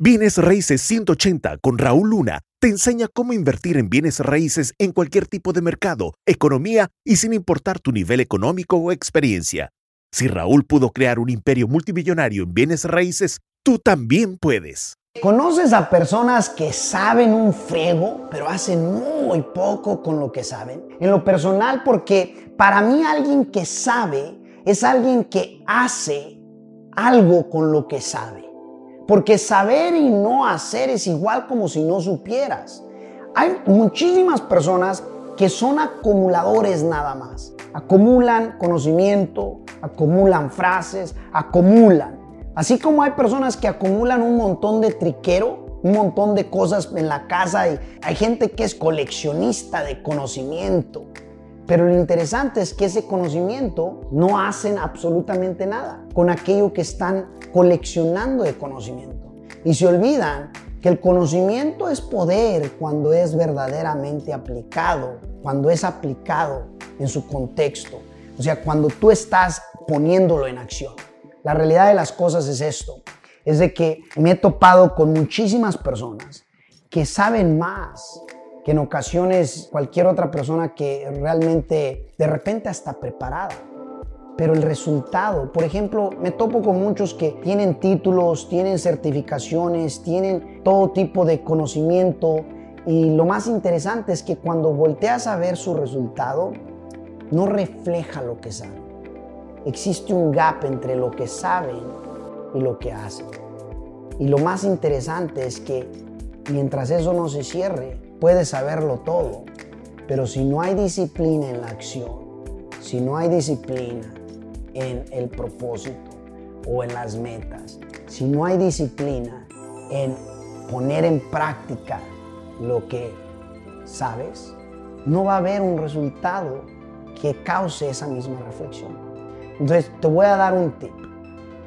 Bienes Raíces 180 con Raúl Luna te enseña cómo invertir en bienes raíces en cualquier tipo de mercado, economía y sin importar tu nivel económico o experiencia. Si Raúl pudo crear un imperio multimillonario en bienes raíces, tú también puedes. ¿Conoces a personas que saben un friego, pero hacen muy poco con lo que saben? En lo personal, porque para mí alguien que sabe es alguien que hace algo con lo que sabe. Porque saber y no hacer es igual como si no supieras. Hay muchísimas personas que son acumuladores nada más. Acumulan conocimiento, acumulan frases, acumulan. Así como hay personas que acumulan un montón de triquero, un montón de cosas en la casa y hay gente que es coleccionista de conocimiento. Pero lo interesante es que ese conocimiento no hacen absolutamente nada con aquello que están coleccionando de conocimiento. Y se olvidan que el conocimiento es poder cuando es verdaderamente aplicado, cuando es aplicado en su contexto. O sea, cuando tú estás poniéndolo en acción. La realidad de las cosas es esto. Es de que me he topado con muchísimas personas que saben más que en ocasiones cualquier otra persona que realmente de repente está preparada. Pero el resultado, por ejemplo, me topo con muchos que tienen títulos, tienen certificaciones, tienen todo tipo de conocimiento y lo más interesante es que cuando volteas a ver su resultado, no refleja lo que saben. Existe un gap entre lo que saben y lo que hacen. Y lo más interesante es que mientras eso no se cierre, puedes saberlo todo, pero si no hay disciplina en la acción, si no hay disciplina en el propósito o en las metas, si no hay disciplina en poner en práctica lo que sabes, no va a haber un resultado que cause esa misma reflexión. Entonces, te voy a dar un tip.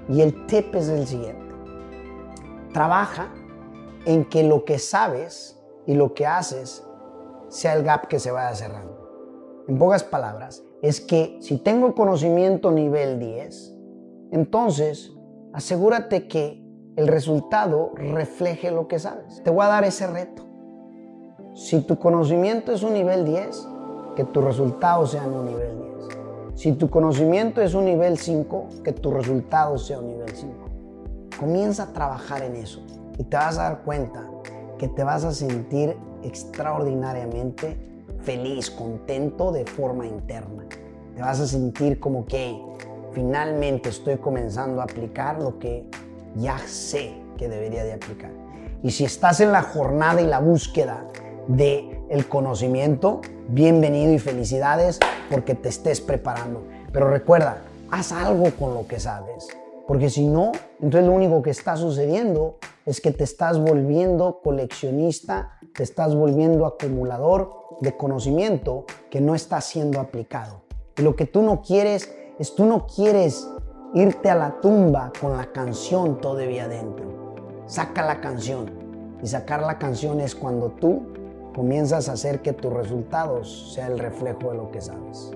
Y el tip es el siguiente. Trabaja en que lo que sabes y lo que haces sea el gap que se vaya cerrando. En pocas palabras, es que si tengo conocimiento nivel 10, entonces asegúrate que el resultado refleje lo que sabes. Te voy a dar ese reto. Si tu conocimiento es un nivel 10, que tu resultado sea un nivel 10. Si tu conocimiento es un nivel 5, que tu resultado sea un nivel 5. Comienza a trabajar en eso y te vas a dar cuenta que te vas a sentir extraordinariamente feliz, contento de forma interna. Te vas a sentir como que finalmente estoy comenzando a aplicar lo que ya sé que debería de aplicar. Y si estás en la jornada y la búsqueda de el conocimiento, bienvenido y felicidades porque te estés preparando. Pero recuerda, haz algo con lo que sabes. Porque si no, entonces lo único que está sucediendo es que te estás volviendo coleccionista, te estás volviendo acumulador de conocimiento que no está siendo aplicado. Y lo que tú no quieres es tú no quieres irte a la tumba con la canción todavía adentro. Saca la canción. Y sacar la canción es cuando tú comienzas a hacer que tus resultados sea el reflejo de lo que sabes.